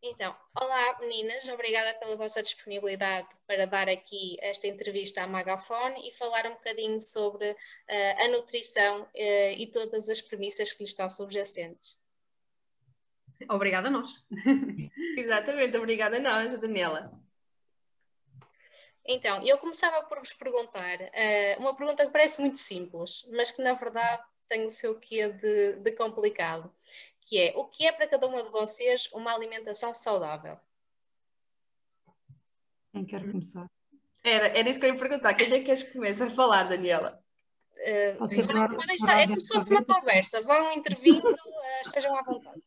Então, olá meninas, obrigada pela vossa disponibilidade para dar aqui esta entrevista à Magafone e falar um bocadinho sobre uh, a nutrição uh, e todas as premissas que lhe estão subjacentes. Obrigada a nós. Exatamente, obrigada a nós, Daniela. Então, eu começava por vos perguntar uh, uma pergunta que parece muito simples, mas que na verdade tem o seu quê de, de complicado, que é o que é para cada uma de vocês uma alimentação saudável? Quem quer começar? Era, era isso que eu ia perguntar. Quem é que queres que comece a falar, Daniela? Uh, podem, estar, é como se fosse uma conversa, vão intervindo, uh, estejam à vontade.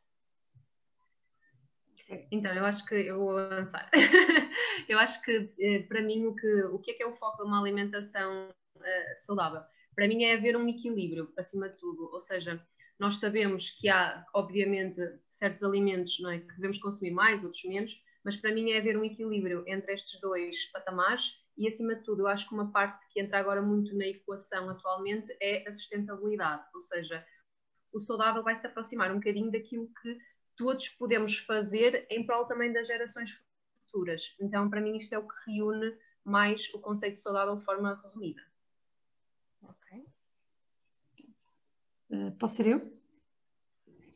Então, eu acho que eu vou avançar. eu acho que eh, para mim o que, o que é que é o foco de uma alimentação uh, saudável? Para mim é haver um equilíbrio acima de tudo, ou seja, nós sabemos que há, obviamente, certos alimentos é, que devemos consumir mais, outros menos, mas para mim é haver um equilíbrio entre estes dois patamares e, acima de tudo, eu acho que uma parte que entra agora muito na equação atualmente é a sustentabilidade, ou seja, o saudável vai se aproximar um bocadinho daquilo que todos podemos fazer em prol também das gerações futuras. Então, para mim, isto é o que reúne mais o conceito de saudável de forma resumida. Ok. Uh, posso ser eu?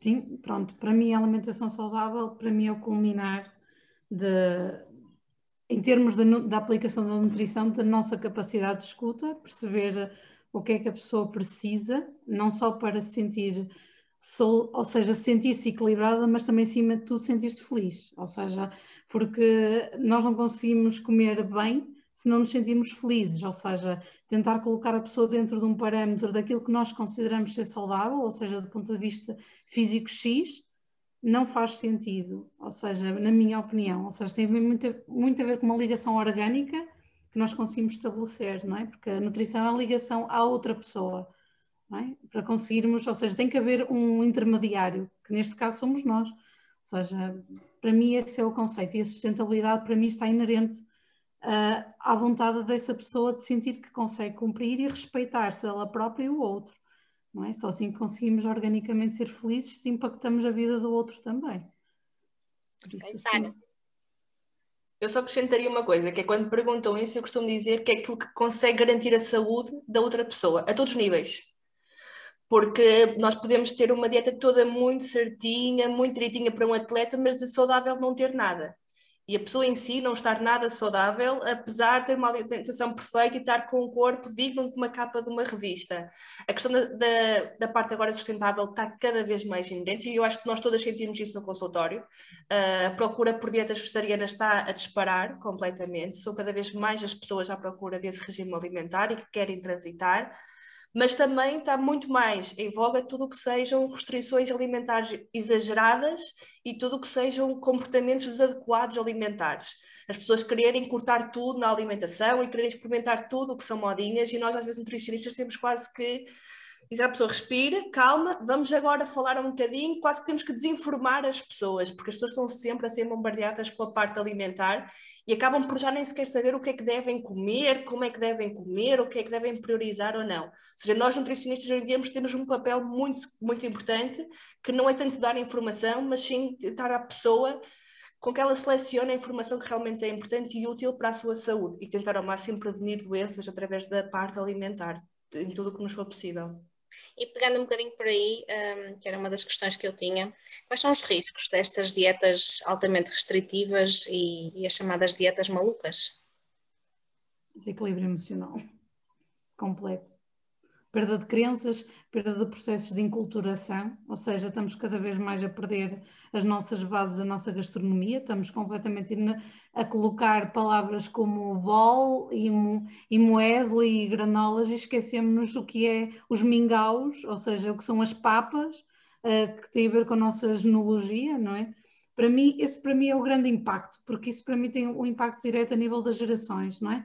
Sim, pronto. Para mim, a alimentação saudável, para mim, é o culminar de, em termos da aplicação da nutrição, da nossa capacidade de escuta, perceber o que é que a pessoa precisa, não só para se sentir ou seja, sentir-se equilibrada, mas também, acima de tudo, sentir-se feliz. Ou seja, porque nós não conseguimos comer bem se não nos sentirmos felizes. Ou seja, tentar colocar a pessoa dentro de um parâmetro daquilo que nós consideramos ser saudável, ou seja, do ponto de vista físico X, não faz sentido. Ou seja, na minha opinião, ou seja, tem muito, muito a ver com uma ligação orgânica que nós conseguimos estabelecer, não é? Porque a nutrição é a ligação à outra pessoa é? para conseguirmos, ou seja, tem que haver um intermediário, que neste caso somos nós. Ou seja, para mim esse é o conceito e a sustentabilidade para mim está inerente uh, à vontade dessa pessoa de sentir que consegue cumprir e respeitar-se ela própria e o outro. Não é? Só assim conseguimos organicamente ser felizes se impactamos a vida do outro também. Por isso, sim. Eu só acrescentaria uma coisa, que é quando perguntam isso, eu costumo dizer que é aquilo que consegue garantir a saúde da outra pessoa, a todos os níveis porque nós podemos ter uma dieta toda muito certinha, muito direitinha para um atleta, mas de saudável não ter nada. E a pessoa em si não estar nada saudável, apesar de ter uma alimentação perfeita e estar com um corpo digno de uma capa de uma revista. A questão da, da, da parte agora sustentável está cada vez mais inerente e eu acho que nós todas sentimos isso no consultório. Uh, a procura por dietas vegetarianas está a disparar completamente. São cada vez mais as pessoas à procura desse regime alimentar e que querem transitar mas também está muito mais em voga tudo o que sejam restrições alimentares exageradas e tudo o que sejam comportamentos desadequados alimentares. As pessoas quererem cortar tudo na alimentação e quererem experimentar tudo o que são modinhas, e nós, às vezes, nutricionistas, temos quase que dizer à pessoa respira, calma, vamos agora falar um bocadinho, quase que temos que desinformar as pessoas, porque as pessoas estão sempre a ser bombardeadas com a parte alimentar e acabam por já nem sequer saber o que é que devem comer, como é que devem comer, o que é que devem priorizar ou não. Ou seja, nós nutricionistas hoje em dia temos um papel muito, muito importante, que não é tanto dar informação, mas sim dar à pessoa com que ela selecione a informação que realmente é importante e útil para a sua saúde e tentar ao máximo prevenir doenças através da parte alimentar, em tudo o que nos for possível. E pegando um bocadinho por aí, um, que era uma das questões que eu tinha, quais são os riscos destas dietas altamente restritivas e, e as chamadas dietas malucas? Desequilíbrio emocional completo perda de crenças, perda de processos de inculturação, ou seja, estamos cada vez mais a perder as nossas bases, a nossa gastronomia, estamos completamente a colocar palavras como bol e, e muesli e granolas e esquecemos o que é os mingaus, ou seja, o que são as papas, uh, que tem a ver com a nossa genealogia, não é? Para mim, esse para mim é o grande impacto, porque isso para mim tem um impacto direto a nível das gerações, não é?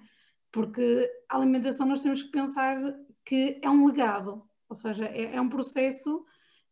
Porque a alimentação nós temos que pensar que é um legado, ou seja, é, é um processo,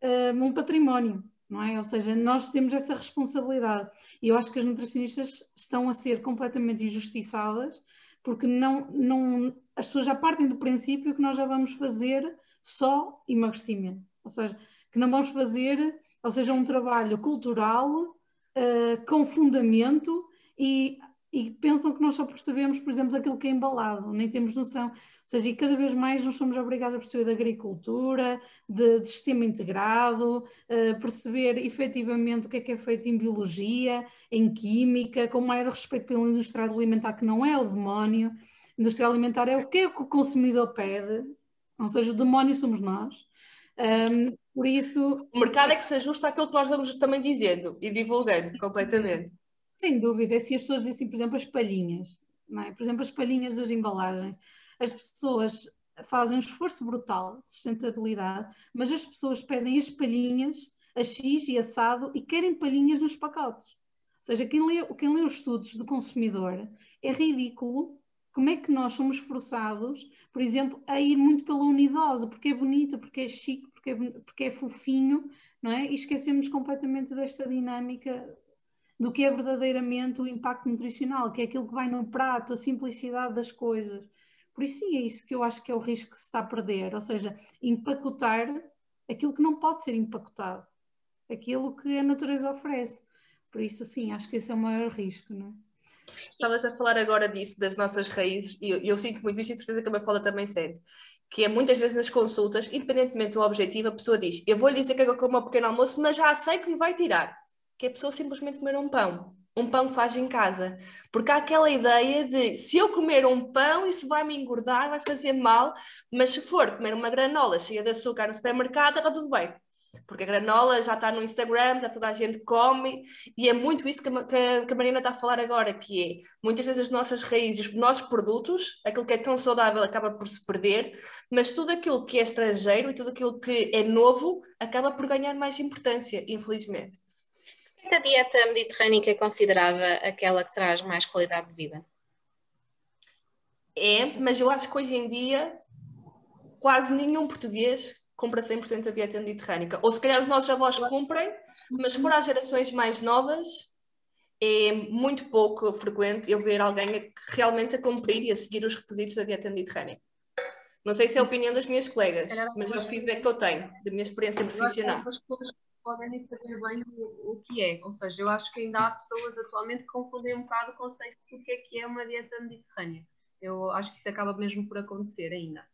uh, um património, não é? Ou seja, nós temos essa responsabilidade e eu acho que as nutricionistas estão a ser completamente injustiçadas porque não, não, as pessoas já partem do princípio que nós já vamos fazer só emagrecimento, ou seja, que não vamos fazer, ou seja, um trabalho cultural uh, com fundamento e e pensam que nós só percebemos, por exemplo, aquilo que é embalado, nem temos noção. Ou seja, e cada vez mais nós somos obrigados a perceber de agricultura, de, de sistema integrado, uh, perceber efetivamente o que é que é feito em biologia, em química, com maior respeito pela indústria alimentar, que não é o demónio. A indústria alimentar é o que é o que o consumidor pede, ou seja, o demónio somos nós. Um, por isso. O mercado é que se ajusta àquilo que nós vamos também dizendo e divulgando completamente. Sem dúvida, se as pessoas dizem, por exemplo, as palhinhas, é? por exemplo, as palhinhas das embalagens, as pessoas fazem um esforço brutal de sustentabilidade, mas as pessoas pedem as palhinhas a X e assado e querem palhinhas nos pacotes. Ou seja, quem lê, quem lê os estudos do consumidor é ridículo como é que nós somos forçados, por exemplo, a ir muito pela unidosa, porque é bonito, porque é chique, porque é, porque é fofinho, não é? E esquecemos completamente desta dinâmica do que é verdadeiramente o impacto nutricional, que é aquilo que vai no prato, a simplicidade das coisas. Por isso, sim, é isso que eu acho que é o risco que se está a perder, ou seja, empacotar aquilo que não pode ser empacotado, aquilo que a natureza oferece. Por isso, sim, acho que esse é o maior risco, não é? Estavas a falar agora disso, das nossas raízes, e eu, eu, sinto muito isto e certeza que a minha fala também sente, que é muitas vezes nas consultas, independentemente do objetivo, a pessoa diz: Eu vou lhe dizer que eu como um pequeno almoço, mas já sei que me vai tirar que é a pessoa simplesmente comer um pão. Um pão que faz em casa. Porque há aquela ideia de se eu comer um pão, isso vai me engordar, vai fazer mal, mas se for comer uma granola cheia de açúcar no supermercado, está tudo bem. Porque a granola já está no Instagram, já toda a gente come, e é muito isso que a, que a Marina está a falar agora, que é muitas vezes as nossas raízes, os nossos produtos, aquilo que é tão saudável acaba por se perder, mas tudo aquilo que é estrangeiro e tudo aquilo que é novo acaba por ganhar mais importância, infelizmente que a dieta mediterrânica é considerada aquela que traz mais qualidade de vida? É, mas eu acho que hoje em dia quase nenhum português compra 100% a dieta mediterrânica. Ou se calhar os nossos avós comprem, mas se for às gerações mais novas, é muito pouco frequente eu ver alguém realmente a cumprir e a seguir os requisitos da dieta mediterrânea. Não sei se é a opinião das minhas colegas, mas é o feedback que eu tenho, da minha experiência profissional podem saber bem o, o, que é. Ou seja, eu acho que ainda há pessoas atualmente que confundem um bocado o conceito do que é que é uma dieta mediterrânea. Eu acho que isso acaba mesmo por acontecer ainda.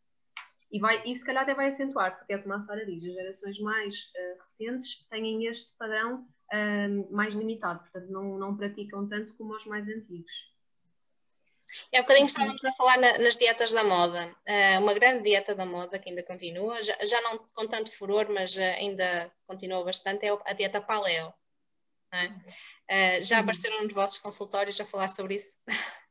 E, vai, e se calhar até vai acentuar, porque é como a Sara diz, as gerações mais uh, recentes têm este padrão uh, mais limitado, portanto não, não praticam tanto como os mais antigos. É um bocadinho estávamos a falar na, nas dietas da moda. Uh, uma grande dieta da moda que ainda continua, já, já não com tanto furor, mas uh, ainda continua bastante, é a dieta paleo. É? Uh, já apareceram nos vossos consultórios a falar sobre isso?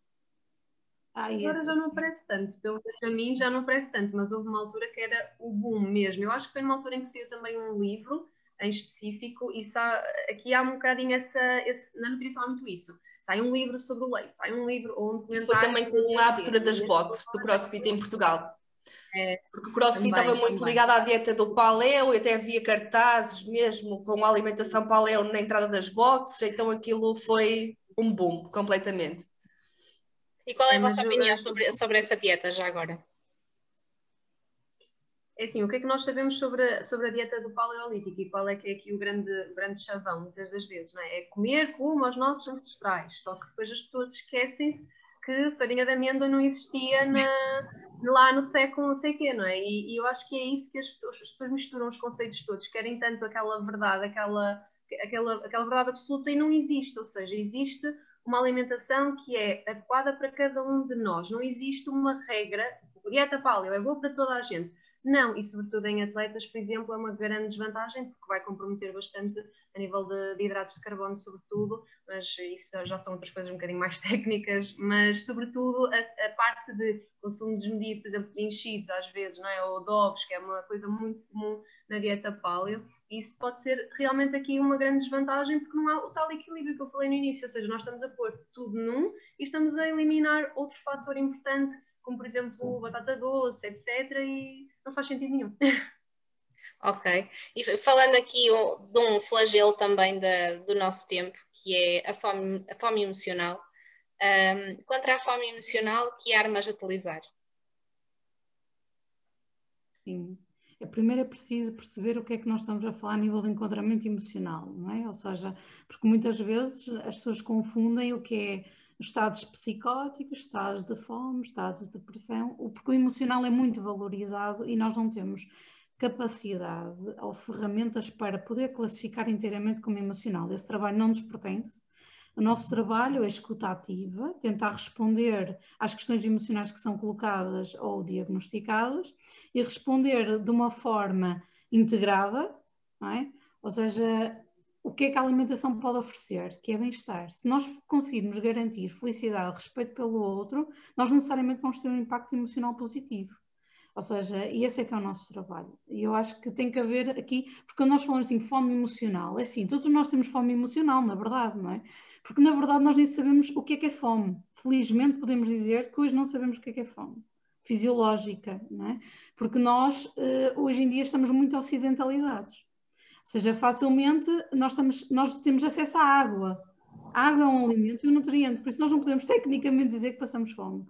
Ai, Agora já não parece tanto, pelo menos a mim já não parece tanto, mas houve uma altura que era o boom mesmo. Eu acho que foi numa altura em que saiu também um livro em específico, e aqui há um bocadinho essa, esse, na nutrição há muito isso sai um livro sobre o leite, sai um livro ou um documentário. Foi também com a abertura das boxes do CrossFit em Portugal. É, Porque o CrossFit também, estava muito também. ligado à dieta do paleo e até havia cartazes mesmo com a alimentação paleo na entrada das boxes, então aquilo foi um boom completamente. E qual é a vossa opinião sobre, sobre essa dieta já agora? É assim, o que é que nós sabemos sobre a, sobre a dieta do paleolítico e qual é que é aqui o grande, grande chavão, muitas das vezes, não é? É comer como os nossos ancestrais, só que depois as pessoas esquecem-se que farinha de amêndoa não existia na, lá no século não sei quê, não é? E, e, eu acho que é isso que as pessoas, as pessoas misturam os conceitos todos, querem tanto aquela verdade, aquela, aquela, aquela verdade absoluta e não existe, ou seja, existe uma alimentação que é adequada para cada um de nós, não existe uma regra, dieta paleo é boa para toda a gente, não, e sobretudo em atletas, por exemplo, é uma grande desvantagem, porque vai comprometer bastante a nível de, de hidratos de carbono, sobretudo, mas isso já são outras coisas um bocadinho mais técnicas, mas sobretudo a, a parte de consumo desmedido, por exemplo, de enchidos às vezes, não é? ou de ovos, que é uma coisa muito comum na dieta paleo, isso pode ser realmente aqui uma grande desvantagem, porque não há o tal equilíbrio que eu falei no início, ou seja, nós estamos a pôr tudo num e estamos a eliminar outro fator importante como por exemplo batata doce, etc. E não faz sentido nenhum. Ok. E falando aqui de um flagelo também da, do nosso tempo, que é a fome, a fome emocional. Um, contra a fome emocional, que armas utilizar? Sim. é primeiro é preciso perceber o que é que nós estamos a falar a nível de enquadramento emocional, não é? Ou seja, porque muitas vezes as pessoas confundem o que é estados psicóticos, estados de fome, estados de depressão, porque o emocional é muito valorizado e nós não temos capacidade ou ferramentas para poder classificar inteiramente como emocional. Esse trabalho não nos pertence. O nosso trabalho é escuta ativa, tentar responder às questões emocionais que são colocadas ou diagnosticadas e responder de uma forma integrada, é? ou seja, o que é que a alimentação pode oferecer, que é bem-estar. Se nós conseguirmos garantir felicidade, respeito pelo outro, nós necessariamente vamos ter um impacto emocional positivo. Ou seja, e esse é que é o nosso trabalho. E eu acho que tem que haver aqui, porque quando nós falamos assim, fome emocional, é assim, todos nós temos fome emocional, na verdade, não é? Porque na verdade nós nem sabemos o que é que é fome. Felizmente podemos dizer que hoje não sabemos o que é que é fome fisiológica, não é? Porque nós eh, hoje em dia estamos muito ocidentalizados. Seja, facilmente nós, estamos, nós temos acesso à água. A água é um alimento e um nutriente, por isso nós não podemos tecnicamente dizer que passamos fome.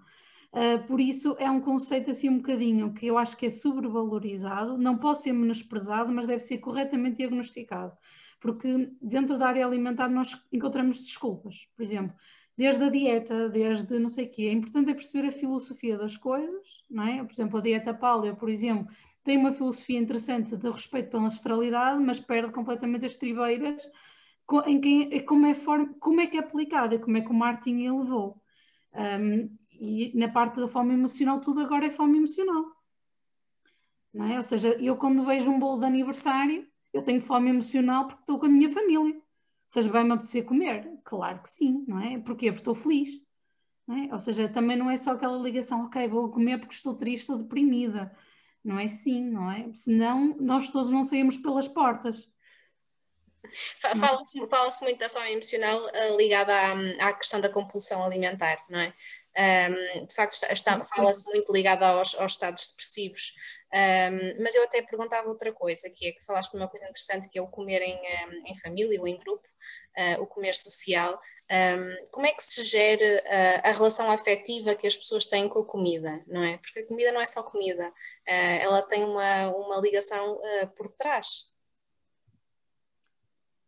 Uh, por isso é um conceito assim um bocadinho que eu acho que é sobrevalorizado, não pode ser menosprezado, mas deve ser corretamente diagnosticado. Porque dentro da área alimentar nós encontramos desculpas. Por exemplo, desde a dieta, desde não sei o quê. É importante é perceber a filosofia das coisas, não é? Por exemplo, a dieta paleo, por exemplo, tem uma filosofia interessante de respeito pela ancestralidade, mas perde completamente as tribeiras em quem, como, é como é que é aplicada, como é que o Martin elevou. Um, e na parte da fome emocional, tudo agora é fome emocional. Não é? Ou seja, eu quando vejo um bolo de aniversário, eu tenho fome emocional porque estou com a minha família. Ou seja, vai-me apetecer comer? Claro que sim, não é? Porquê? Porque estou feliz. É? Ou seja, também não é só aquela ligação, ok, vou comer porque estou triste, estou deprimida. Não é sim, não é? Senão nós todos não saímos pelas portas. Fala-se fala muito da fome emocional uh, ligada à, à, questão da compulsão alimentar, não é? Um, de facto, fala-se muito ligada aos, aos estados depressivos, um, mas eu até perguntava outra coisa, que é que falaste de uma coisa interessante, que é o comer em, um, em família ou em grupo, uh, o comer social. Um, como é que se gera uh, a relação afetiva que as pessoas têm com a comida, não é? Porque a comida não é só comida, uh, ela tem uma, uma ligação uh, por trás.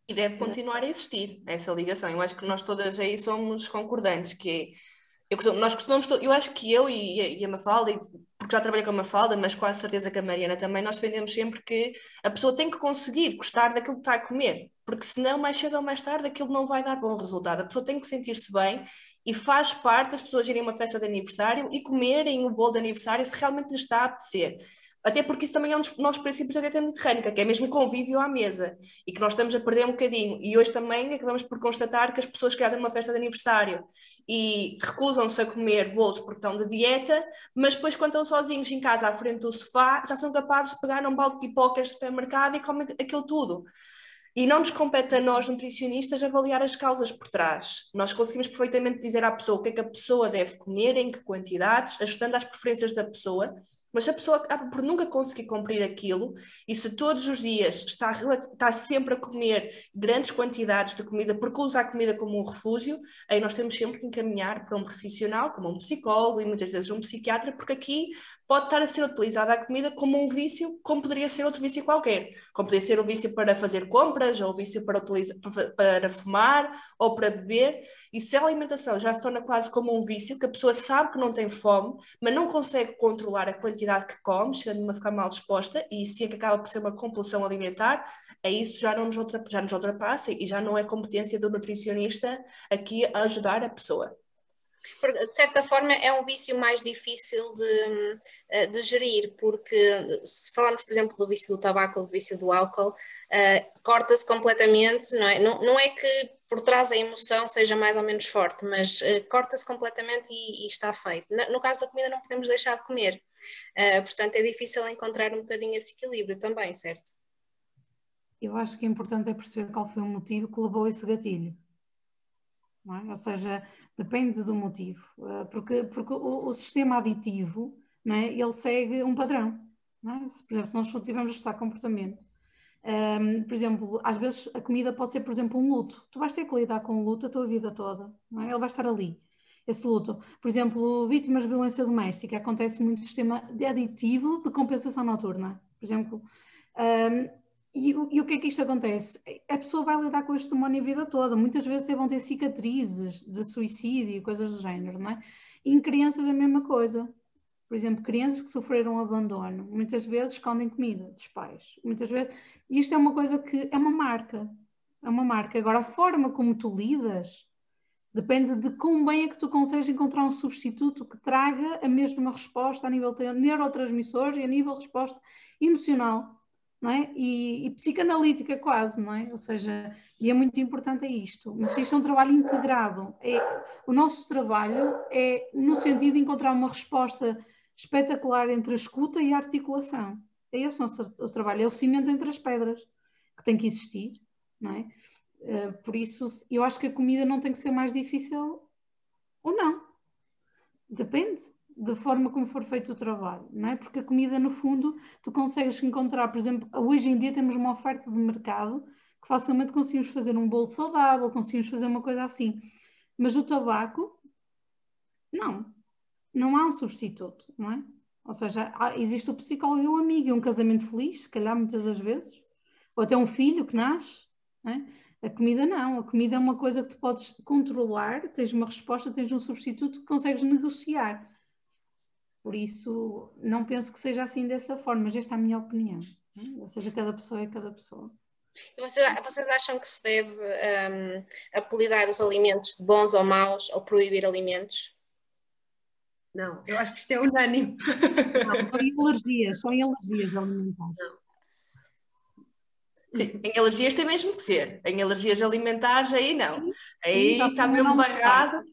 E deve continuar a existir essa ligação. Eu acho que nós todas aí somos concordantes, que é eu costumo, nós costumamos, eu acho que eu e, e a Mafalda, porque já trabalhei com a Mafalda, mas quase certeza que a Mariana também, nós defendemos sempre que a pessoa tem que conseguir gostar daquilo que está a comer, porque senão, mais cedo ou mais tarde, aquilo não vai dar bom resultado. A pessoa tem que sentir-se bem e faz parte das pessoas irem a uma festa de aniversário e comerem o bolo de aniversário se realmente lhes está a apetecer. Até porque isso também é um dos nossos princípios da dieta mediterrânica, que é mesmo convívio à mesa, e que nós estamos a perder um bocadinho. E hoje também acabamos por constatar que as pessoas que têm uma festa de aniversário e recusam-se a comer bolos porque estão de dieta, mas depois quando estão sozinhos em casa à frente do sofá, já são capazes de pegar um balde de pipocas de supermercado e comem aquilo tudo. E não nos compete a nós, nutricionistas, avaliar as causas por trás. Nós conseguimos perfeitamente dizer à pessoa o que é que a pessoa deve comer, em que quantidades, ajustando às preferências da pessoa, mas se a pessoa acaba por nunca conseguir cumprir aquilo, e se todos os dias está, está sempre a comer grandes quantidades de comida, porque usa a comida como um refúgio, aí nós temos sempre que encaminhar para um profissional, como um psicólogo e muitas vezes um psiquiatra, porque aqui pode estar a ser utilizada a comida como um vício, como poderia ser outro vício qualquer. Como poderia ser o vício para fazer compras, ou o vício para, utilizar, para fumar, ou para beber. E se a alimentação já se torna quase como um vício, que a pessoa sabe que não tem fome, mas não consegue controlar a quantidade que come, chegando a ficar mal disposta, e se é que acaba por ser uma compulsão alimentar, é isso já, não nos já nos ultrapassa e já não é competência do nutricionista aqui a ajudar a pessoa de certa forma é um vício mais difícil de, eh, de gerir, porque se falarmos, por exemplo, do vício do tabaco ou do vício do álcool, uh, corta-se completamente, não é? Não, não é que por trás a emoção seja mais ou menos forte, mas uh, corta-se completamente e, e, está feito. No, no, caso da comida não podemos deixar de comer, uh, portanto é difícil encontrar um bocadinho esse equilíbrio também, certo? Eu acho que é importante é perceber qual foi o motivo que levou esse gatilho. É? Ou seja, depende do motivo, eh, porque, porque o, o sistema aditivo é? ele segue um padrão. É? Se, por exemplo, se nós tivermos estudar comportamento, um, por exemplo, às vezes a comida pode ser, por exemplo, um luto. Tu vais ter que lidar com o luto a tua vida toda, é? ele vai estar ali. Esse luto. Por exemplo, vítimas de violência doméstica, acontece muito sistema de aditivo de compensação noturna. por exemplo. Um, e, e, o que é que isto acontece? A pessoa vai lidar com este demónio a vida toda. Muitas vezes vão ter cicatrizes de suicídio coisas do género, não é? E em crianças a mesma coisa. Por exemplo, crianças que sofreram abandono, muitas vezes escondem comida dos pais. Muitas vezes. E isto é uma coisa que é uma marca. É uma marca. Agora, a forma como tu lidas depende de quão bem é que tu consegues encontrar um substituto que traga a mesma resposta a nível de neurotransmissores e a nível resposta emocional não é? E, e, psicanalítica quase, não é? Ou seja, e é muito importante é isto. Mas isto é um trabalho integrado. É, o nosso trabalho é no sentido de encontrar uma resposta espetacular entre a escuta e a articulação. É esse o nosso trabalho, é o cimento entre as pedras que tem que existir, não é? Uh, por isso, eu acho que a comida não tem que ser mais difícil ou não. Depende da forma como for feito o trabalho, não é? Porque a comida, no fundo, tu consegues encontrar, por exemplo, hoje em dia temos uma oferta de mercado que facilmente conseguimos fazer um bolo saudável, conseguimos fazer uma coisa assim. Mas o tabaco, não. Não há um substituto, não é? Ou seja, há, existe o psicólogo e o amigo, e um casamento feliz, se calhar muitas das vezes, ou até um filho que nasce, não é? A comida não, a comida é uma coisa que tu podes controlar, tens uma resposta, tens um substituto que consegues negociar. Por isso, não penso que seja assim dessa forma, mas esta é a minha opinião. Né? Ou seja, cada pessoa é cada pessoa. Vocês, vocês acham que se deve um, apelidar os alimentos de bons ou maus ou proibir alimentos? Não, eu acho que isto é unânime. Não, são em alergias, são em alergias alimentares. Não. Sim, em alergias tem mesmo que ser. Em alergias alimentares, aí não. Aí está mesmo barrado.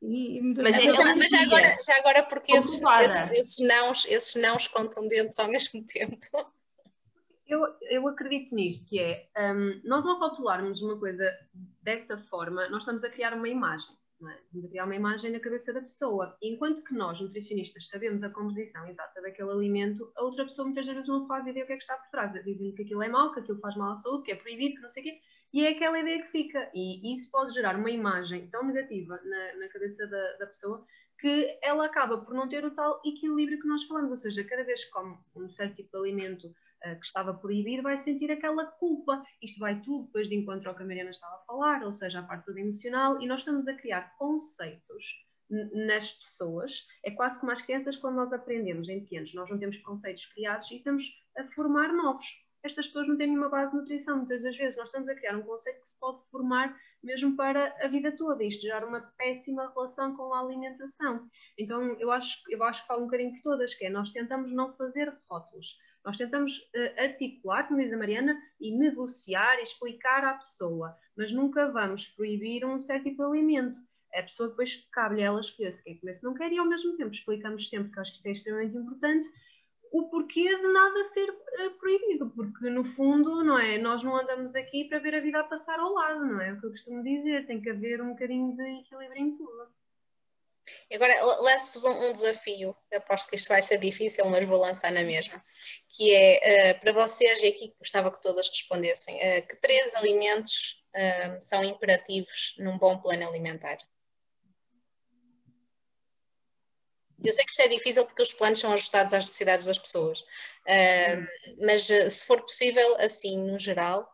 E, mas, é, já, mas já, agora, já agora porque esses, esses, esses, nãos, esses nãos contundentes ao mesmo tempo. Eu, eu acredito nisto, que é, um, nós ao rotularmos uma coisa dessa forma, nós estamos a criar uma imagem, é? Criar uma imagem na cabeça da pessoa. Enquanto que nós, nutricionistas, sabemos a composição exata daquele alimento, a outra pessoa muitas vezes não faz ideia o que é que está por trás. Dizem que aquilo é mau, que aquilo faz mal à saúde, que é proibido, que não sei o quê e é aquela ideia que fica. E isso pode gerar uma imagem tão negativa na, na cabeça da, da, pessoa que ela acaba por não ter o tal equilíbrio que nós falamos. Ou seja, cada vez que come um certo tipo de alimento uh, que estava proibido, vai sentir aquela culpa. Isto vai tudo depois de encontro ao que a Mariana estava a falar, ou seja, a parte toda emocional, e nós estamos a criar conceitos nas pessoas. É quase como as crianças quando nós aprendemos em pequenos. Nós não temos conceitos criados e estamos a formar novos estas pessoas não têm nenhuma base de nutrição. Muitas das vezes nós estamos a criar um conceito que se pode formar mesmo para a vida toda. Isto gera uma péssima relação com a alimentação. Então eu acho, eu acho que falo um bocadinho por todas, que é nós tentamos não fazer rótulos. Nós tentamos uh, articular, como diz a Mariana, e negociar e explicar à pessoa, mas nunca vamos proibir um certo tipo de alimento. A pessoa depois cabe-lhe ela escolher se quer comer, se não quer, e ao mesmo tempo explicamos sempre, que acho que isto é extremamente importante, o porquê de nada ser uh, proibido, porque no fundo, não é? Nós não andamos aqui para ver a vida a passar ao lado, não é? O que eu costumo dizer, tem que haver um bocadinho de equilíbrio em tudo. Agora lanço-vos um, um, desafio, aposto que isto vai ser difícil, mas vou lançar na mesma, que é uh, para vocês, e aqui gostava que todas respondessem, uh, que três alimentos uh, são imperativos num bom plano alimentar? Eu sei que isto é difícil porque os planos são ajustados às necessidades das pessoas, uh, mas uh, se for possível, assim, no geral.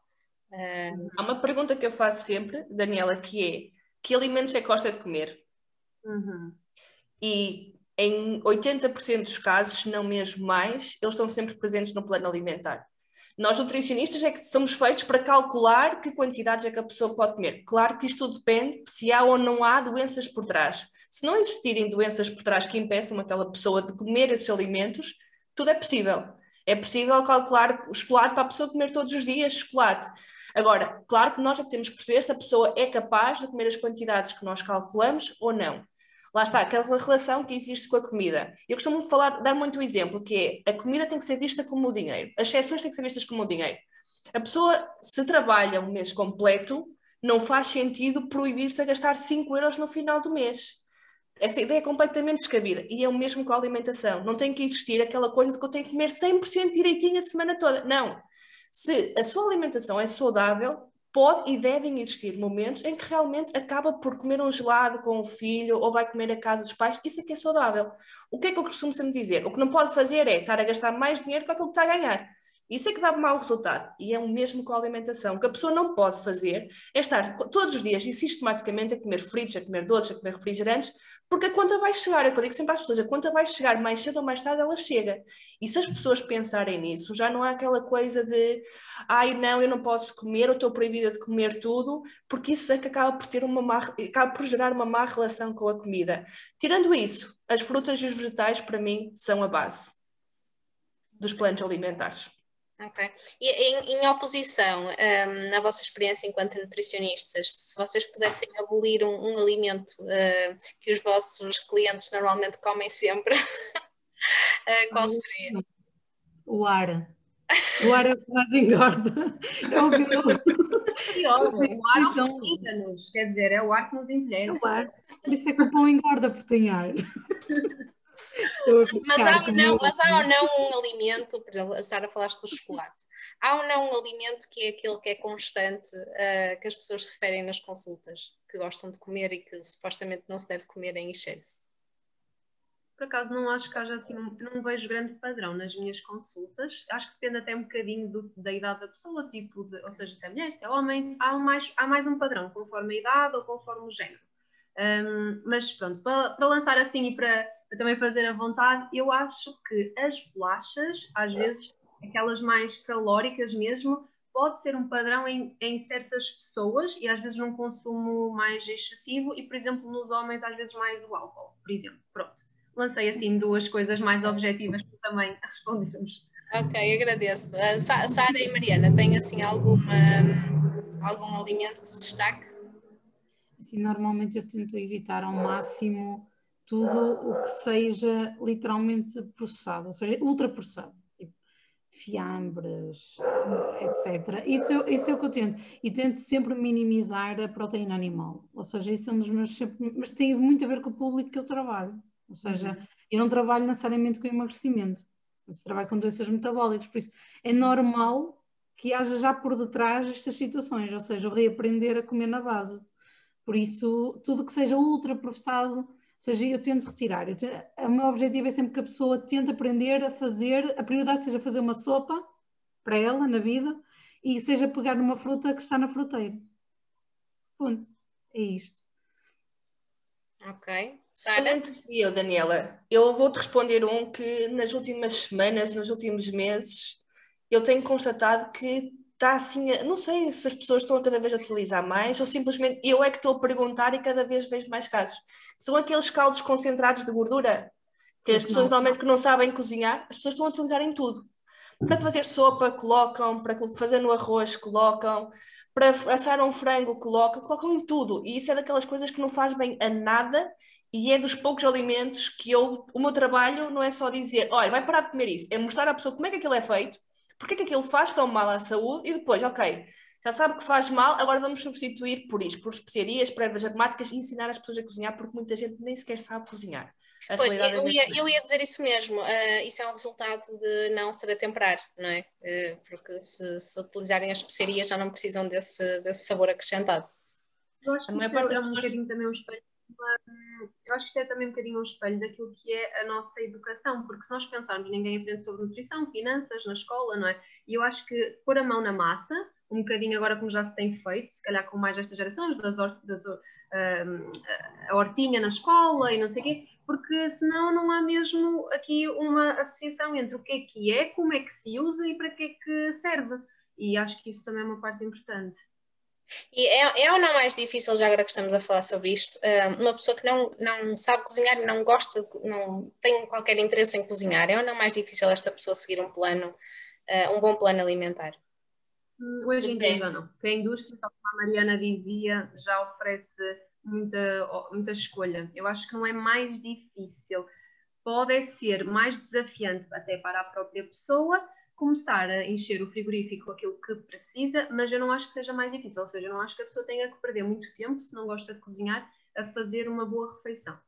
Uh... Há uma pergunta que eu faço sempre, Daniela, que é: que alimentos é que gosta de comer? Uhum. E em 80% dos casos, se não mesmo mais, eles estão sempre presentes no plano alimentar. Nós, nutricionistas, é que somos feitos para calcular que quantidades é que a pessoa pode comer. Claro que isto depende se há ou não há doenças por trás. Se não existirem doenças por trás que impeçam aquela pessoa de comer esses alimentos, tudo é possível. É possível calcular o chocolate para a pessoa comer todos os dias chocolate. Agora, claro que nós já temos que perceber se a pessoa é capaz de comer as quantidades que nós calculamos ou não. Lá está, aquela relação que existe com a comida. Eu costumo falar, dar muito o exemplo, que é a comida tem que ser vista como o dinheiro, as exceções têm que ser vistas como o dinheiro. A pessoa, se trabalha um mês completo, não faz sentido proibir-se a gastar 5 euros no final do mês. Essa ideia é completamente descabida. E é o mesmo com a alimentação. Não tem que existir aquela coisa de que eu tenho que comer 100% direitinho a semana toda. Não. Se a sua alimentação é saudável, pode e devem existir momentos em que realmente acaba por comer um gelado com o filho ou vai comer a casa dos pais, isso é que é saudável. O que é que eu costumo sempre dizer? O que não pode fazer é estar a gastar mais dinheiro com aquilo que está a ganhar. Isso é que dá mau resultado. E é o mesmo com a alimentação. O que a pessoa não pode fazer é estar todos os dias e sistematicamente a comer fritos, a comer doces, a comer refrigerantes, porque a conta vai chegar. É o que eu digo sempre às pessoas: a conta vai chegar mais cedo ou mais tarde, ela chega. E se as pessoas pensarem nisso, já não há aquela coisa de ai não, eu não posso comer, eu estou proibida de comer tudo, porque isso é que acaba por ter uma má, acaba por gerar uma má relação com a comida. Tirando isso, as frutas e os vegetais, para mim, são a base dos planos alimentares. Ok. E em, em oposição, um, na vossa experiência enquanto nutricionistas, se vocês pudessem abolir um, um alimento uh, que os vossos clientes normalmente comem sempre, uh, qual seria? O ar. O ar é o que mais engorda. É o que eu... o ar nos quer dizer, é o ar que nos envelhece. É o ar. Por isso é que o pão engorda, porque tem ar. Mas, há ou não, mas há ou não um alimento, por exemplo, a Sara falaste do chocolate, há ou não um alimento que é aquele que é constante, uh, que as pessoas referem nas consultas, que gostam de comer e que supostamente não se deve comer em excesso? Por acaso não acho que haja assim, não vejo grande padrão nas minhas consultas. Acho que depende até um bocadinho do, da idade da pessoa, tipo, de, ou seja, se é mulher, se é homem, há mais, há mais um padrão, conforme a idade ou conforme o género. Um, mas pronto, para, para lançar assim e para para também fazer a vontade, eu acho que as bolachas, às vezes aquelas mais calóricas mesmo, pode ser um padrão em, em, certas pessoas e às vezes num consumo mais excessivo e, por exemplo, nos homens às vezes mais o álcool, por exemplo. Pronto. Lancei assim duas coisas mais objetivas para também respondermos. Ok, agradeço. Uh, Sara e Mariana, têm assim alguma, algum alimento que se destaque? Sim, normalmente eu tento evitar ao máximo tudo o que seja literalmente processado, ou seja, ultraprocessado, tipo fiambres, etc. Isso, isso é o que eu tento. E tento sempre minimizar a proteína animal. Ou seja, isso é um dos meus. Mas tem muito a ver com o público que eu trabalho. Ou seja, uhum. eu não trabalho necessariamente com emagrecimento, eu trabalho com doenças metabólicas, por isso é normal que haja já por detrás estas situações, ou seja, o reaprender a comer na base. Por isso, tudo que seja ultraprocessado seja, eu tento retirar. Eu tento, o meu objetivo é sempre que a pessoa tente aprender a fazer, a prioridade seja fazer uma sopa para ela na vida e seja pegar numa fruta que está na fruteira. Ponto. É isto. Ok. Sara? Antes de eu, Daniela, eu vou-te responder um que nas últimas semanas, nos últimos meses, eu tenho constatado que está assim, não sei se as pessoas estão a cada vez a utilizar mais ou simplesmente eu é que estou a perguntar e cada vez vejo mais casos. São aqueles caldos concentrados de gordura que as pessoas normalmente que não sabem cozinhar, as pessoas estão a utilizar em tudo. Para fazer sopa, colocam, para fazer no arroz, colocam, para assar um frango, colocam, colocam em tudo. E isso é daquelas coisas que não faz bem a nada e é dos poucos alimentos que eu, o meu trabalho não é só dizer, olha, vai parar de comer isso, é mostrar à pessoa como é que aquilo é feito, porque é que aquilo faz tão mal à saúde e depois, ok, já sabe que faz mal, agora vamos substituir por isto, por especiarias, por ervas aromáticas e ensinar as pessoas a cozinhar, porque muita gente nem sequer sabe cozinhar. A pois, eu, é ia, eu ia dizer isso mesmo, uh, isso é um resultado de não saber temperar, não é? Uh, porque se, se, utilizarem as especiarias já não precisam desse, desse sabor acrescentado. Eu acho que a maior parte é um bocadinho também um espelho eu acho que isto é também um bocadinho um espelho daquilo que é a nossa educação, porque se nós pensarmos, ninguém aprende sobre nutrição, finanças na escola, não é? E eu acho que pôr a mão na massa, um bocadinho agora como já se tem feito, se calhar com mais estas gerações, das, das um, a hortinha na escola e não sei o quê, porque senão não há mesmo aqui uma associação entre o que é que é, como é que se usa e para que é que serve. E acho que isso também é uma parte importante. E é, é ou não mais difícil, já agora que estamos a falar sobre isto, eh, uma pessoa que não, não sabe cozinhar e não gosta, não tem qualquer interesse em cozinhar, é ou não mais difícil esta pessoa seguir um plano, eh, um bom plano alimentar? Hum, hoje em dia não, porque a indústria, como a Mariana dizia, já oferece muita, muita escolha. Eu acho que não é mais difícil, pode ser mais desafiante até para a própria pessoa, começar a encher o frigorífico com aquilo que precisa, mas eu não acho que seja mais difícil, ou seja, eu não acho que a pessoa tenha que perder muito tempo, se não gosta de cozinhar, a fazer uma boa refeição.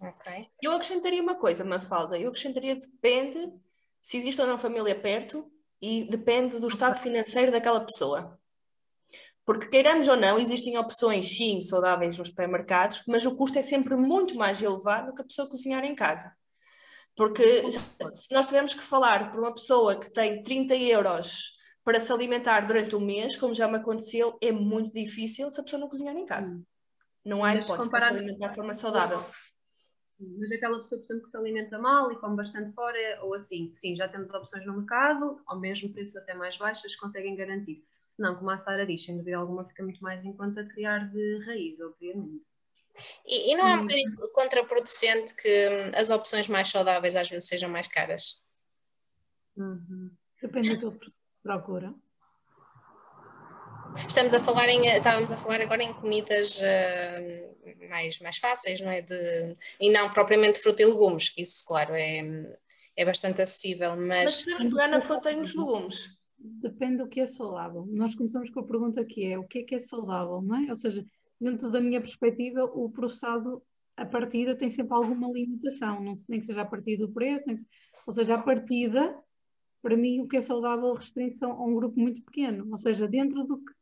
Ok. Eu acrescentaria uma coisa, Mafalda, eu acrescentaria depende se existe ou não família perto e depende do estado financeiro daquela pessoa. Porque, queiramos ou não, existem opções, sim, saudáveis nos supermercados, mas o custo é sempre muito mais elevado do que a pessoa cozinhar em casa. Porque se nós tivermos que falar por uma pessoa que tem 30 euros para se alimentar durante um mês, como já me aconteceu, é muito difícil se a pessoa não cozinhar em casa. Hum. Não há hipótese comparar... de se alimentar de forma saudável. Mas aquela pessoa, portanto, que se alimenta mal e come bastante fora, ou assim, sim, já temos opções no mercado, ao mesmo preço até mais baixas, conseguem garantir. Se não, como a Sara diz, sem dúvida alguma, fica muito mais em conta criar de raiz, obviamente. E, e não é um bocadinho contraproducente que hum, as opções mais saudáveis às vezes sejam mais caras? Uhum. Depende do que se procura. Estamos a falar em, estávamos a falar agora em comidas uh, mais, mais fáceis, não é? De, e não propriamente fruta e legumes, que isso, claro, é, é bastante acessível, mas... Mas podemos pegar na fruta e nos legumes. Depende do que é saudável. Nós começamos com a pergunta que é, o que é que é saudável, não é? Ou seja, dentro da minha perspectiva, o processado, a partida tem sempre alguma limitação, não, nem que seja a partir do preço, que, ou seja, a partida, para mim, o que é saudável restrição a um grupo muito pequeno, ou seja, dentro do que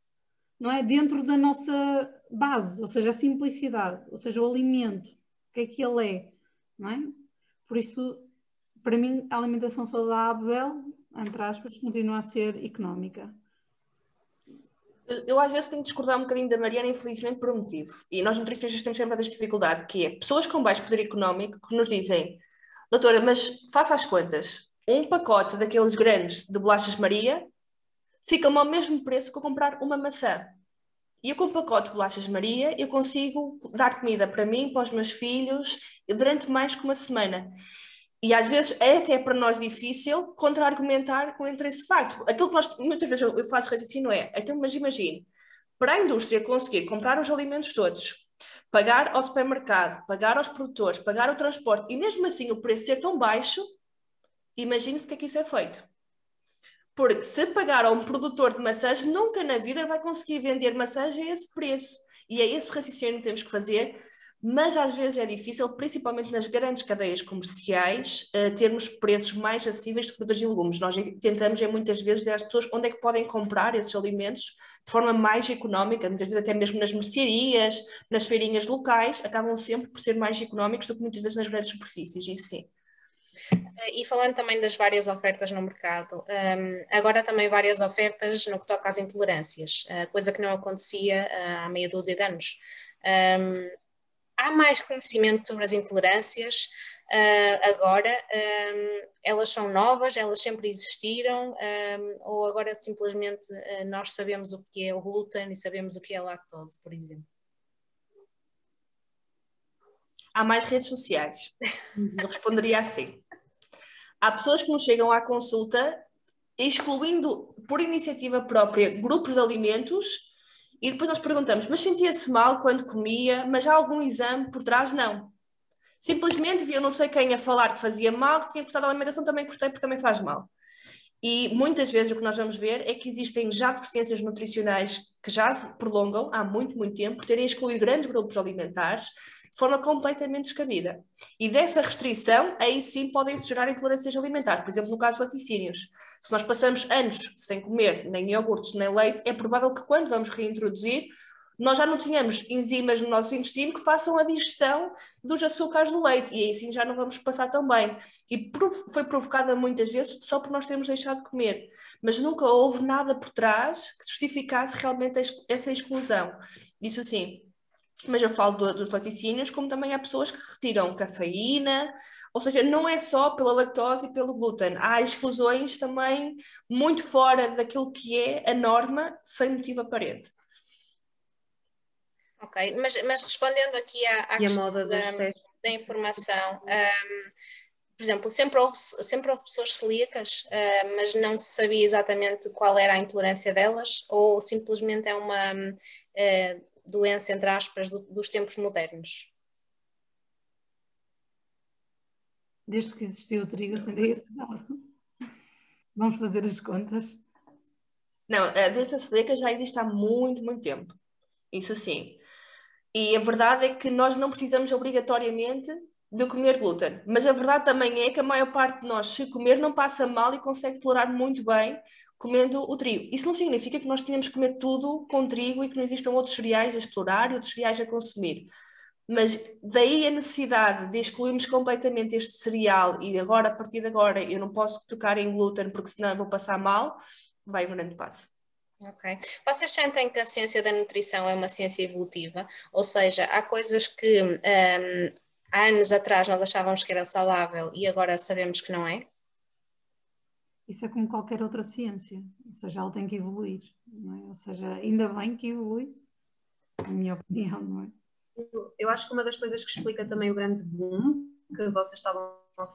não é? Dentro da nossa base, ou seja, a simplicidade, ou seja, o alimento, o que é que ele é, não é? Por isso, para mim, a alimentação saudável, entre aspas, continua a ser económica. Eu às vezes tenho que discordar um bocadinho da Mariana, infelizmente, por um motivo. E nós nutricionistas temos sempre esta dificuldade, que é pessoas com baixo poder económico que nos dizem, doutora, mas faça as contas, um pacote daqueles grandes de bolachas Maria fica-me ao mesmo preço que eu comprar uma maçã. E eu com o pacote de bolachas Maria, eu consigo dar comida para mim, para os meus filhos, durante mais que uma semana. E às vezes é até para nós difícil contra-argumentar contra esse facto. Aquilo que nós, muitas vezes eu faço raciocínio é, então, mas imagine, para a indústria conseguir comprar os alimentos todos, pagar ao supermercado, pagar aos produtores, pagar o transporte, e mesmo assim o preço ser tão baixo, imagine-se que é que isso é feito. Porque se pagar a um produtor de maçãs, nunca na vida vai conseguir vender maçãs a esse preço. E é esse raciocínio que temos que fazer, mas às vezes é difícil, principalmente nas grandes cadeias comerciais, uh, termos preços mais acessíveis de frutas e legumes. Nós tentamos, é, muitas vezes, ver às pessoas onde é que podem comprar esses alimentos de forma mais económica, muitas vezes até mesmo nas mercearias, nas feirinhas locais, acabam sempre por ser mais económicos do que muitas vezes nas grandes superfícies, sim. E falando também das várias ofertas no mercado, um, agora também várias ofertas no que toca às intolerâncias, uh, coisa que não acontecia há meia dúzia de anos. Um, há mais conhecimento sobre as intolerâncias uh, agora? Um, elas são novas, elas sempre existiram, ou agora simplesmente nós sabemos o que é o glúten e sabemos o que é a lactose, por exemplo? Há mais redes sociais. Eu responderia assim. Há pessoas que nos chegam à consulta excluindo por iniciativa própria grupos de alimentos e depois nós perguntamos, mas sentia-se mal quando comia, mas há algum exame por trás? Não. Simplesmente viu não sei quem a falar que fazia mal, que tinha cortado a alimentação, também cortei porque também faz mal. E muitas vezes o que nós vamos ver é que existem já deficiências nutricionais que já se prolongam há muito, muito tempo, por terem excluído grandes grupos alimentares, de forma completamente descabida. E dessa restrição, aí sim podem se gerar intolerâncias alimentares. Por exemplo, no caso de laticínios. Se nós passamos anos sem comer nem iogurtes nem leite, é provável que quando vamos reintroduzir, nós já não tenhamos enzimas no nosso intestino que façam a digestão dos açúcares do leite e aí sim já não vamos passar tão bem. E foi provocada muitas vezes só por nós termos deixado de comer, mas nunca houve nada por trás que justificasse realmente essa exclusão. Isso sim, mas eu falo do, dos laticínios, como também há pessoas que retiram cafeína, ou seja, não é só pela lactose e pelo glúten, há exclusões também muito fora daquilo que é a norma, sem motivo aparente. Ok, mas, mas respondendo aqui à, à questão da, da, informação, um, por exemplo, sempre houve, sempre houve pessoas celíacas, uh, mas não se sabia exatamente qual era a intolerância delas, ou simplesmente é uma. Uh, doença, entre aspas, do, dos tempos modernos? Desde que existiu o trigo, sem esse dado. Vamos fazer as contas. Não, a doença celíaca já existe há muito, muito tempo. Isso sim. E a verdade é que nós não precisamos obrigatoriamente de comer glúten. Mas a verdade também é que a maior parte de nós, se comer, não passa mal e consegue tolerar muito bem comendo o trigo. Isso não significa que nós tenhamos que comer tudo com trigo e que não existam outros cereais a explorar e outros cereais a consumir. Mas daí a necessidade de excluirmos completamente este cereal e agora, a partir de agora, eu não posso tocar em glúten porque senão vou passar mal, vai um grande passo. Ok. Vocês sentem que a ciência da nutrição é uma ciência evolutiva? Ou seja, há coisas que um, há anos atrás nós achávamos que era saudável e agora sabemos que não é? Isso é como qualquer outra ciência, ou seja, ela tem que evoluir, é? ou seja, ainda bem que evolui, na minha opinião, não é? Eu acho que uma das coisas que explica também o grande boom que vocês estavam a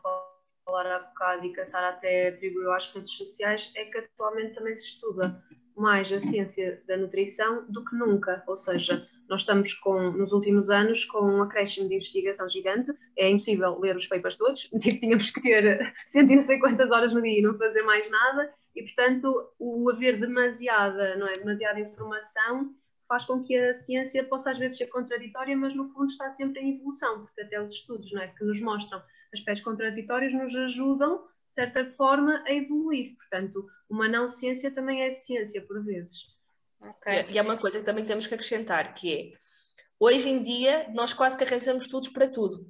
falar há bocado e que a Sara até atribuiu às redes sociais é que atualmente também se estuda mais a ciência da nutrição do que nunca, ou seja, nós estamos com, nos últimos anos com um acréscimo de investigação gigante, é impossível ler os papers todos, tipo, tínhamos que ter cento e não sei quantas horas no dia e não fazer mais nada, e portanto o haver demasiada, não é, demasiada informação faz com que a ciência possa às vezes ser contraditória, mas no fundo está sempre em evolução, porque até os estudos não é, que nos mostram aspectos contraditórios nos ajudam de certa forma, a evoluir. Portanto, uma não ciência também é ciência, por vezes. Okay. E é uma coisa que também temos que acrescentar, que é, hoje em dia, nós quase que arranjamos estudos para tudo.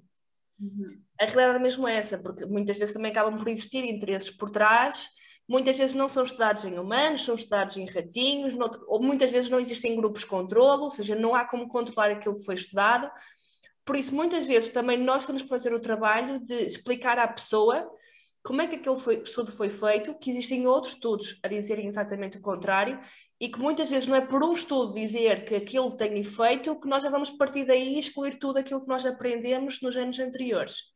Uhum. A realidade é mesmo essa, porque muitas vezes também acabam por existir interesses por trás, muitas vezes não são estudados em humanos, são estudados em ratinhos, ou muitas vezes não existem grupos de controle, ou seja, não há como controlar aquilo que foi estudado. Por isso, muitas vezes também nós temos que fazer o trabalho de explicar à pessoa como é que aquele foi, estudo foi feito, que existem outros estudos a dizerem exatamente o contrário e que muitas vezes não é por um estudo dizer que aquilo tem efeito que nós já vamos partir daí e excluir tudo aquilo que nós aprendemos nos anos anteriores.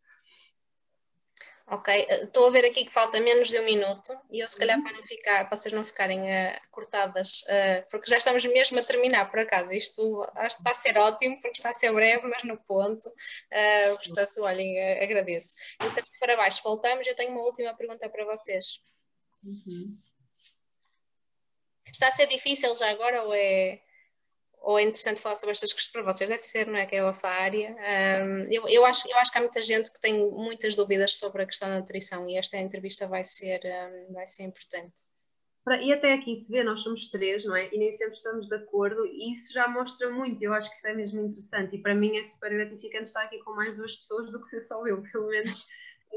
Ok, estou a ver aqui que falta menos de um minuto e eu se calhar uhum. para não ficar, para vocês não ficarem uh, cortadas, uh, porque já estamos mesmo a terminar por acaso, isto acho que está a ser ótimo porque está a ser breve, mas no ponto, uh, portanto, olhem, agradeço. Então, para baixo, voltamos, eu tenho uma última pergunta para vocês. Uhum. Está a ser difícil já agora ou é ou é interessante falar sobre estas questões para vocês, deve ser, não é? Que é a vossa área. Um, eu, eu, acho, eu acho que há muita gente que tem muitas dúvidas sobre a questão da nutrição e esta entrevista vai ser, um, vai ser importante. E até aqui se vê, nós somos três, não é? E nem sempre estamos de acordo, e isso já mostra muito. Eu acho que isso é mesmo interessante. E para mim é super gratificante estar aqui com mais duas pessoas do que ser só eu, pelo menos.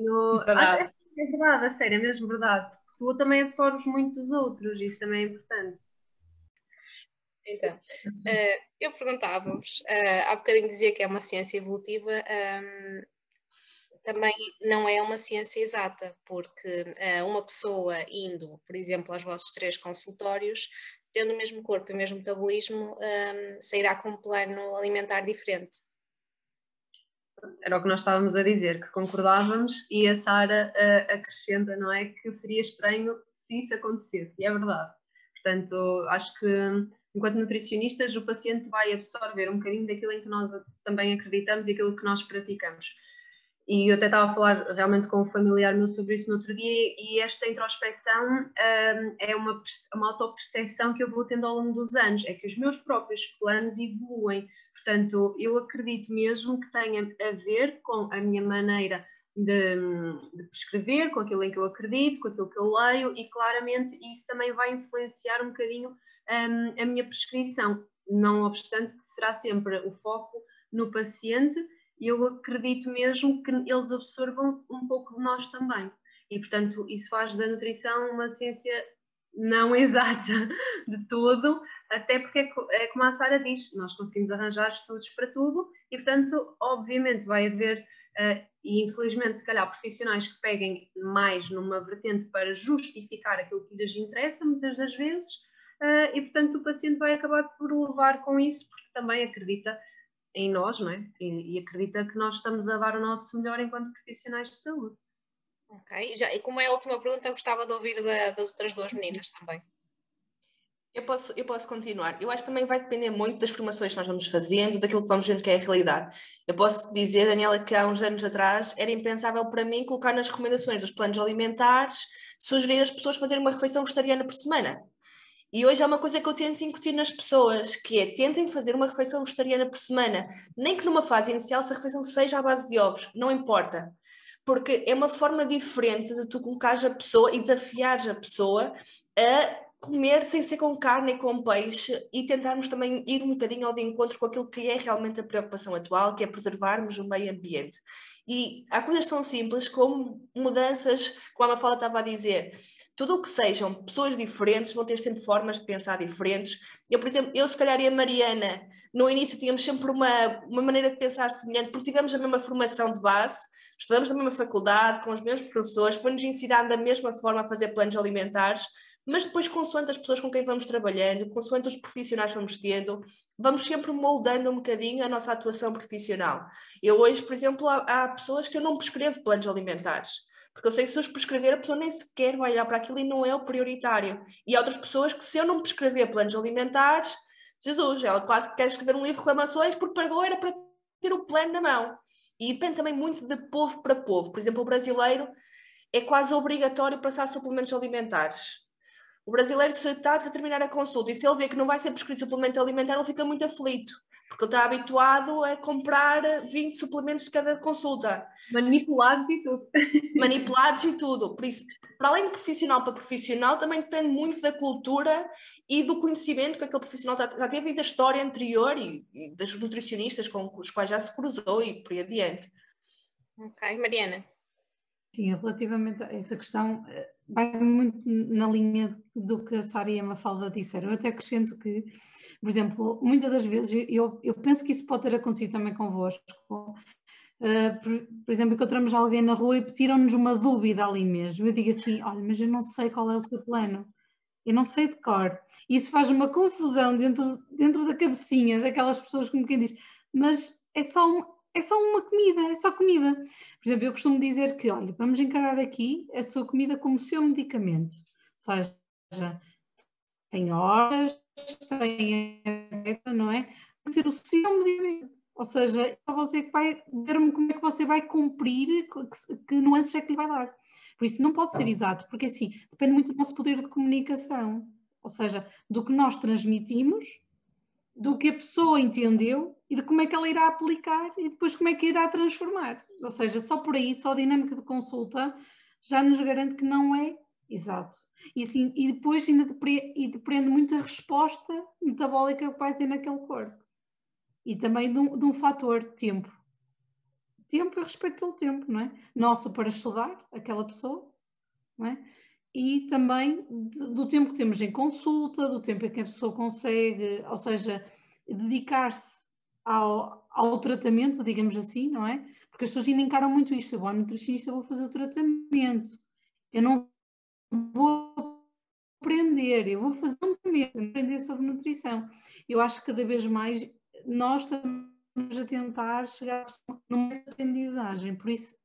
No... Verdade. Acho, é verdade, a sério, é mesmo verdade. Tu também absorves muito dos outros, isso também é importante. Então, uh, eu perguntava-vos, uh, há bocadinho dizia que é uma ciência evolutiva, um, também não é uma ciência exata, porque uh, uma pessoa indo, por exemplo, aos vossos três consultórios, tendo o mesmo corpo e o mesmo metabolismo, um, sairá com um plano alimentar diferente. Era o que nós estávamos a dizer, que concordávamos, e a Sara uh, acrescenta, não é? Que seria estranho se isso acontecesse, e é verdade. Portanto, acho que enquanto nutricionistas, o paciente vai absorver um bocadinho daquilo em que nós também acreditamos e aquilo que nós praticamos. E eu até estava a falar realmente com um familiar meu sobre isso no outro dia, e esta introspeção um, é uma, uma autoperceção que eu vou tendo ao longo dos anos, é que os meus próprios planos evoluem. Portanto, eu acredito mesmo que tenha a ver com a minha maneira de, de, prescrever, com aquilo em que eu acredito, com aquilo que eu leio, e claramente isso também vai influenciar um bocadinho um, a minha prescrição, não obstante que será sempre o foco no paciente, eu acredito mesmo que eles absorvam um pouco de nós também. E, portanto, isso faz da nutrição uma ciência não exata de todo, até porque é, é como a Sara diz, nós conseguimos arranjar estudos para tudo e, portanto, obviamente vai haver, uh, e infelizmente, se calhar, profissionais que peguem mais numa vertente para justificar aquilo que lhes interessa, muitas das vezes, uh, e portanto o paciente vai acabar por levar com isso porque também acredita em nós, não é? E, e acredita que nós estamos a dar o nosso melhor enquanto profissionais de saúde. Ok, Já, e como é a última pergunta, eu gostava de ouvir da, das outras duas meninas também. Eu posso, eu posso continuar. Eu acho que também vai depender muito das formações que nós vamos fazendo, daquilo que vamos vendo que é a realidade. Eu posso dizer, Daniela, que há uns anos atrás era impensável para mim colocar nas recomendações dos planos alimentares sugerir as pessoas fazerem uma refeição vegetariana por semana. E hoje é uma coisa que eu tento incutir nas pessoas, que é tentem fazer uma refeição vegetariana por semana, nem que numa fase inicial se a refeição seja à base de ovos, não importa. porque é uma forma diferente de tu colocares a pessoa e desafiares a pessoa a comer sem ser com carne e com peixe e tentarmos também ir um bocadinho ao de encontro com aquilo que é realmente a preocupação atual, que é preservarmos o meio ambiente. E há coisas tão simples como mudanças, como a Mafalda estava a dizer, tudo o que sejam pessoas diferentes vão ter sempre formas de pensar diferentes. Eu, por exemplo, eu se calhar e a Mariana, no início tínhamos sempre uma, uma maneira de pensar semelhante, porque tivemos a mesma formação de base, estudamos na mesma faculdade, com os mesmos professores, foi-nos ensinado da mesma forma a fazer planos alimentares, mas depois, consoante as pessoas com quem vamos trabalhando, consoante os profissionais que vamos tendo, vamos sempre moldando um bocadinho a nossa atuação profissional. Eu hoje, por exemplo, há, há pessoas que eu não prescrevo planos alimentares, porque eu sei que se eu prescrever, a pessoa nem sequer vai olhar para aquilo e não é o prioritário. E há outras pessoas que, se eu não prescrever planos alimentares, Jesus, ela quase quer escrever um livro de reclamações porque pagou era para ter o plano na mão. E depende também muito de povo para povo. Por exemplo, o brasileiro é quase obrigatório passar suplementos alimentares. O brasileiro, se está a terminar a consulta e se ele vê que não vai ser prescrito suplemento alimentar, ele fica muito aflito, porque ele está habituado a comprar 20 suplementos de cada consulta. Manipulados e tudo. Manipulados e tudo. Por isso, para além de profissional para profissional, também depende muito da cultura e do conhecimento que aquele profissional já teve e da história anterior e, e das nutricionistas com os quais já se cruzou e por aí adiante. Ok, Mariana. Sim, relativamente a essa questão, eh, vai muito na linha do que a Sara e a Mafalda disseram. Eu até acrescento que, por exemplo, muitas das vezes, eu, eu penso que isso pode ter acontecido também convosco. Uh, por, por, exemplo, encontramos alguém na rua e tiram-nos uma dúvida ali mesmo. Eu digo assim: olha, mas eu não sei qual é o seu plano. Eu não sei de cor. E isso faz uma confusão dentro, dentro da cabecinha daquelas pessoas como quem diz, mas é só um, é só uma comida, é só comida. Por exemplo, eu costumo dizer que, olha, vamos encarar aqui a sua comida como o seu medicamento. Ou seja, tem horas, tem não é? Tem que ser o seu medicamento. Ou seja, é você que vai ver como é que você vai cumprir, que, que nuances é que lhe vai dar. Por isso não pode ser exato, porque assim, depende muito do nosso poder de comunicação. Ou seja, do que nós transmitimos, do que a pessoa entendeu e de como é que ela irá aplicar e depois como é que irá transformar. Ou seja, só por aí, só a dinâmica de consulta já nos garante que não é exato. E, assim, e depois ainda depre, e depende muito a resposta metabólica que vai ter naquele corpo. E também de um, de um fator tempo. Tempo e respeito pelo tempo, não é? Nosso para estudar aquela pessoa, não é? E também do tempo que temos em consulta, do tempo em que a pessoa consegue, ou seja, dedicar-se ao, ao tratamento, digamos assim, não é? Porque as pessoas ainda encaram muito isto. Eu vou ao nutricionista, vou fazer o tratamento. Eu não vou aprender, eu vou fazer um tratamento, aprender sobre nutrição. Eu acho que cada vez mais nós estamos a tentar chegar numa aprendizagem, por isso,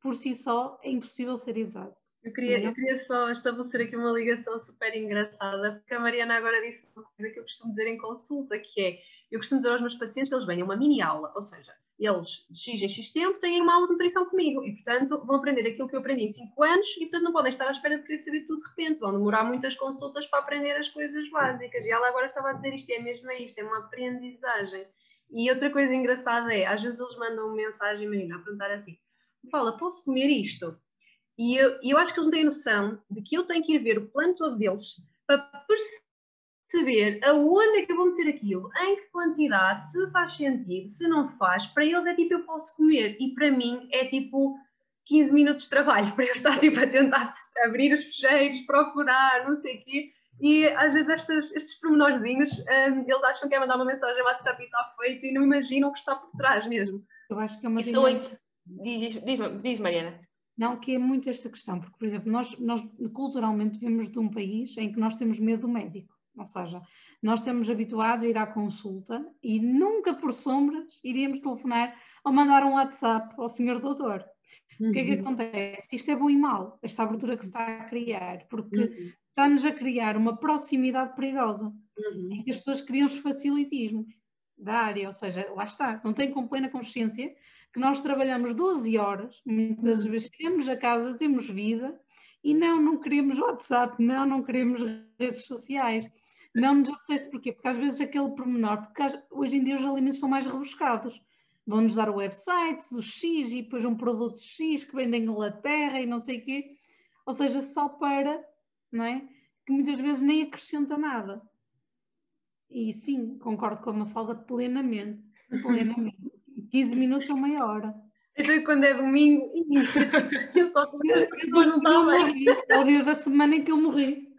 por si só, é impossível ser exato. Eu queria, eu queria só estabelecer aqui uma ligação super engraçada, porque a Mariana agora disse uma coisa que eu costumo dizer em consulta, que é eu costumo dizer aos meus pacientes que eles venham uma mini aula, ou seja, eles de X em X tempo têm uma aula de nutrição comigo e, portanto, vão aprender aquilo que eu aprendi em 5 anos e, portanto, não podem estar à espera de querer saber tudo de repente. Vão demorar muitas consultas para aprender as coisas básicas. E ela agora estava a dizer isto, é mesmo isto, é uma aprendizagem. E outra coisa engraçada é, às vezes eles mandam uma mensagem, menina, a perguntar assim, fala, posso comer isto? E eu, eu acho que eles não têm noção de que eu tenho que ir ver o plano todo deles para perceber aonde é que eu vou meter aquilo, em que quantidade, se faz sentido, se não faz. Para eles é tipo eu posso comer e para mim é tipo 15 minutos de trabalho para eu estar tipo a tentar abrir os fecheiros, procurar, não sei o quê. E às vezes estes, estes pormenorzinhos um, eles acham que é mandar uma mensagem WhatsApp e está feito e não imaginam o que está por trás mesmo. Eu acho que é uma Isso dinâmica... diz, diz, diz, Mariana. Não, que é muito esta questão, porque, por exemplo, nós, nós culturalmente vivemos de um país em que nós temos medo do médico. Ou seja, nós estamos habituados a ir à consulta e nunca por sombras iríamos telefonar ou mandar um WhatsApp ao senhor doutor. Uhum. O que é que uhum. acontece? Isto é bom e mau, esta abertura que se está a criar, porque uhum. está-nos a criar uma proximidade perigosa, uhum. em que as pessoas criam os facilitismos da área, ou seja, lá está, não tem com plena consciência que nós trabalhamos 12 horas, muitas uhum. vezes chegamos a casa, temos vida, e não, não queremos WhatsApp, não, não queremos redes sociais. Não nos apetece porquê? Porque às vezes aquele pormenor, porque hoje em dia os alimentos são mais rebuscados. vão-nos dar o website do X e depois um produto X que vem da Inglaterra e não sei o quê. Ou seja, só para, não é? Que muitas vezes nem acrescenta nada. E sim, concordo com a Mafalda plenamente. plenamente. 15 minutos ou meia hora. Então, quando é domingo, eu só começo a não está bem. É o dia da semana em que eu morri.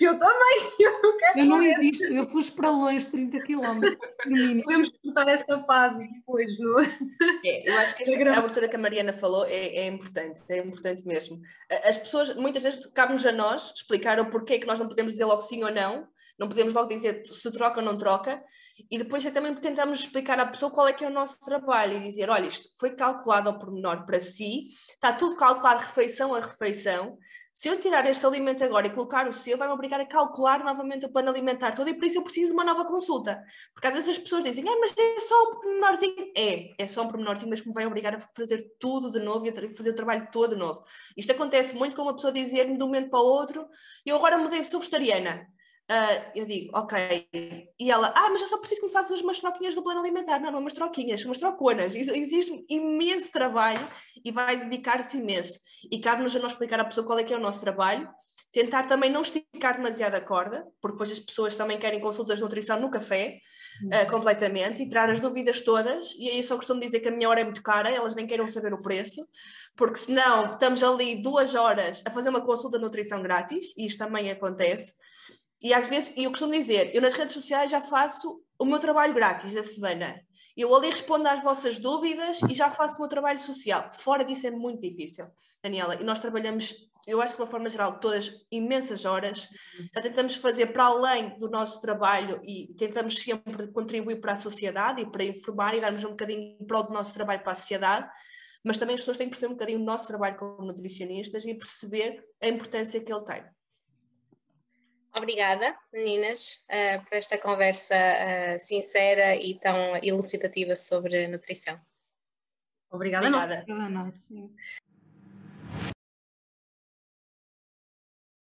Eu também, eu não quero Eu não existo, eu fui para longe 30 km, no mínimo. Podemos cortar esta fase depois, não é? Eu acho que esta, a abertura que a Mariana falou é, é, importante, é importante mesmo. As pessoas, muitas vezes, cabe-nos a nós explicar o porquê que nós não podemos dizer logo sim ou não, não podemos logo dizer se troca ou não troca, e depois é também tentamos explicar à pessoa qual é que é o nosso trabalho e dizer, olha, isto foi calculado ao pormenor para si, está tudo calculado refeição a refeição, se eu tirar este alimento agora e colocar o seu, vai-me obrigar a calcular novamente o plano alimentar todo e por isso eu preciso de uma nova consulta. Porque às vezes as pessoas dizem, ah, mas é só um pormenorzinho. É, é só um pormenorzinho, mas que me vai obrigar a fazer tudo de novo e a fazer o trabalho todo de novo. Isto acontece muito com uma pessoa dizer-me de um momento para o outro, eu agora mudei, sou vegetariana. Uh, eu digo, ok. E ela, ah, mas eu só preciso que me faças umas troquinhas do plano alimentar. Não, não, umas troquinhas, umas troconas. Isso exige imenso trabalho e vai dedicar-se imenso. E cabe-nos a nós explicar à pessoa qual é que é o nosso trabalho. Tentar também não esticar demasiado a corda, porque depois as pessoas também querem consultas de nutrição no café, uh, completamente, e tirar as dúvidas todas. E aí só costumo dizer que a minha hora é muito cara, elas nem queiram saber o preço, porque senão estamos ali duas horas a fazer uma consulta de nutrição grátis, e isto também acontece e às vezes, e eu costumo dizer, eu nas redes sociais já faço o meu trabalho grátis da semana. Eu ali respondo às vossas dúvidas e já faço o meu trabalho social. Fora disso é muito difícil, Daniela. E nós trabalhamos, eu acho que de uma forma geral, todas imensas horas. Já tentamos fazer para além do nosso trabalho e tentamos sempre contribuir para a sociedade e para informar e darmos um bocadinho para o nosso trabalho para a sociedade. Mas também as pessoas têm que perceber um bocadinho o nosso trabalho como nutricionistas e perceber a importância que ele tem. Obrigada, meninas, uh, por esta conversa uh, sincera e tão elucidativa sobre nutrição. Obrigada, Obrigada. a nós.